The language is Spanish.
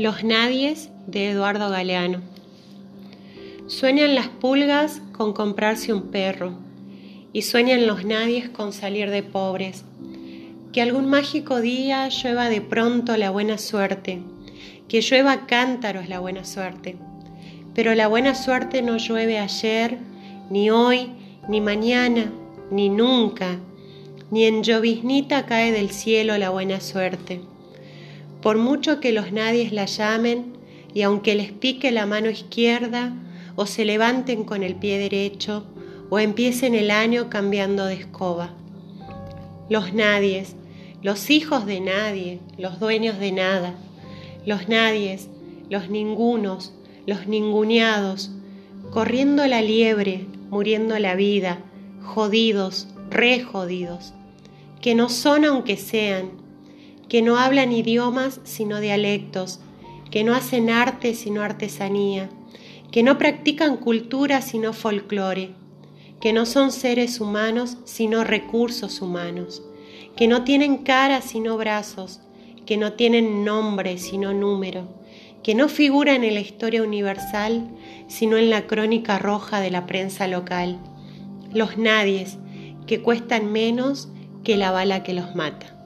Los nadies de Eduardo Galeano. Sueñan las pulgas con comprarse un perro y sueñan los nadies con salir de pobres. Que algún mágico día llueva de pronto la buena suerte, que llueva cántaros la buena suerte. Pero la buena suerte no llueve ayer, ni hoy, ni mañana, ni nunca, ni en lloviznita cae del cielo la buena suerte. Por mucho que los nadies la llamen, y aunque les pique la mano izquierda, o se levanten con el pie derecho, o empiecen el año cambiando de escoba. Los nadies, los hijos de nadie, los dueños de nada, los nadies, los ningunos, los ninguneados, corriendo la liebre, muriendo la vida, jodidos, re jodidos, que no son aunque sean, que no hablan idiomas sino dialectos, que no hacen arte sino artesanía, que no practican cultura sino folclore, que no son seres humanos sino recursos humanos, que no tienen cara sino brazos, que no tienen nombre sino número, que no figuran en la historia universal sino en la crónica roja de la prensa local, los nadies que cuestan menos que la bala que los mata.